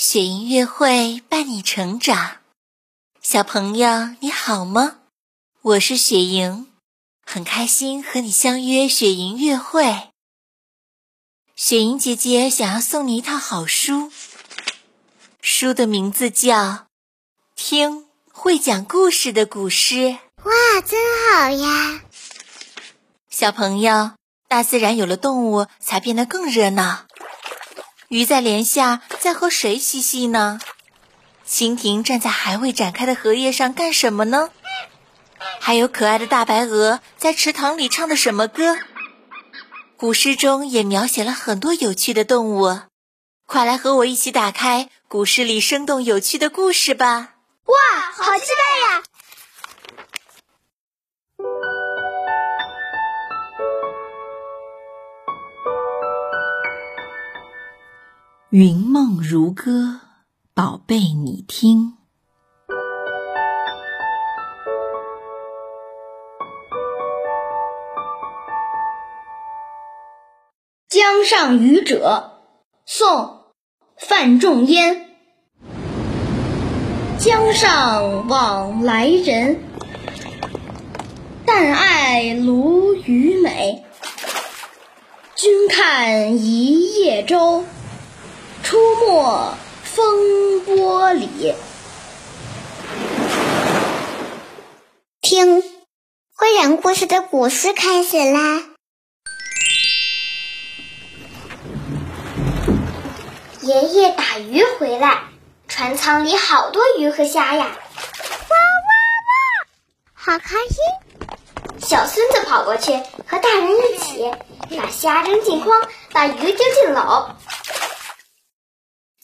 雪莹乐会伴你成长，小朋友你好吗？我是雪莹，很开心和你相约雪莹乐会。雪莹姐姐想要送你一套好书，书的名字叫《听会讲故事的古诗》。哇，真好呀！小朋友，大自然有了动物，才变得更热闹。鱼在帘下，在和谁嬉戏呢？蜻蜓站在还未展开的荷叶上干什么呢？还有可爱的大白鹅在池塘里唱的什么歌？古诗中也描写了很多有趣的动物，快来和我一起打开古诗里生动有趣的故事吧！哇，好期待云梦如歌，宝贝，你听。《江上渔者》宋·范仲淹。江上往来人，但爱鲈鱼美。君看一叶舟。出没风波里，听会讲故事的古诗开始啦！爷爷打鱼回来，船舱里好多鱼和虾呀！哇哇哇，好开心！小孙子跑过去和大人一起把虾扔进筐，把鱼丢进篓。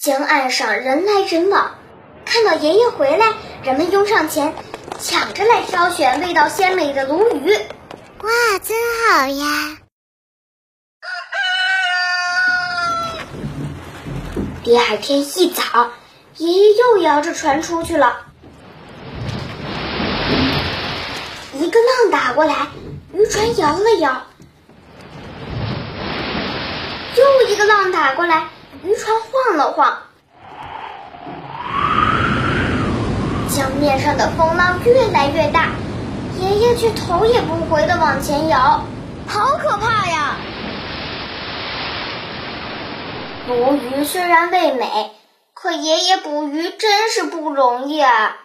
江岸上人来人往，看到爷爷回来，人们拥上前，抢着来挑选味道鲜美的鲈鱼。哇，真好呀！第二天一早，爷爷又摇着船出去了。一个浪打过来，渔船摇了摇；又一个浪打过来。渔船晃了晃，江面上的风浪越来越大，爷爷却头也不回的往前摇，好可怕呀！鲈鱼虽然味美，可爷爷捕鱼真是不容易啊！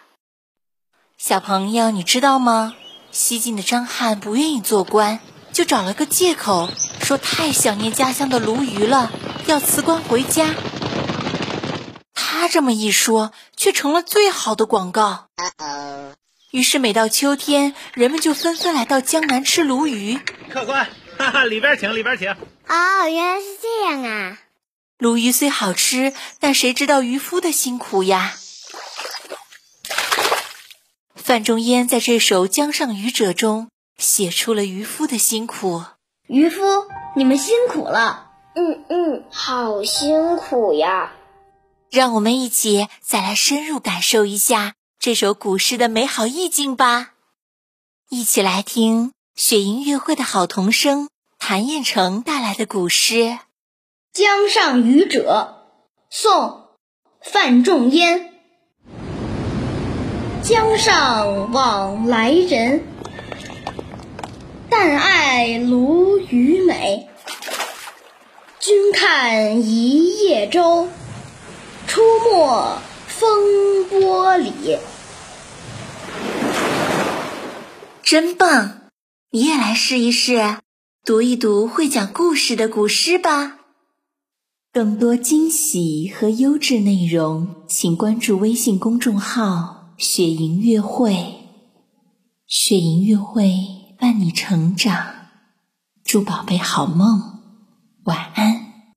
小朋友，你知道吗？西晋的张翰不愿意做官，就找了个借口，说太想念家乡的鲈鱼了。要辞官回家，他这么一说，却成了最好的广告。于是每到秋天，人们就纷纷来到江南吃鲈鱼。客官，哈哈，里边请，里边请。哦，原来是这样啊！鲈鱼虽好吃，但谁知道渔夫的辛苦呀？范仲淹在这首《江上渔者》中写出了渔夫的辛苦。渔夫，你们辛苦了。嗯嗯，好辛苦呀！让我们一起再来深入感受一下这首古诗的美好意境吧。一起来听雪莹乐会的好童声谭彦成带来的古诗《江上渔者》宋·范仲淹。江上往来人，但爱鲈鱼美。君看一叶舟，出没风波里。真棒！你也来试一试，读一读会讲故事的古诗吧。更多惊喜和优质内容，请关注微信公众号“雪莹乐会”。雪莹乐会伴你成长，祝宝贝好梦。晚安。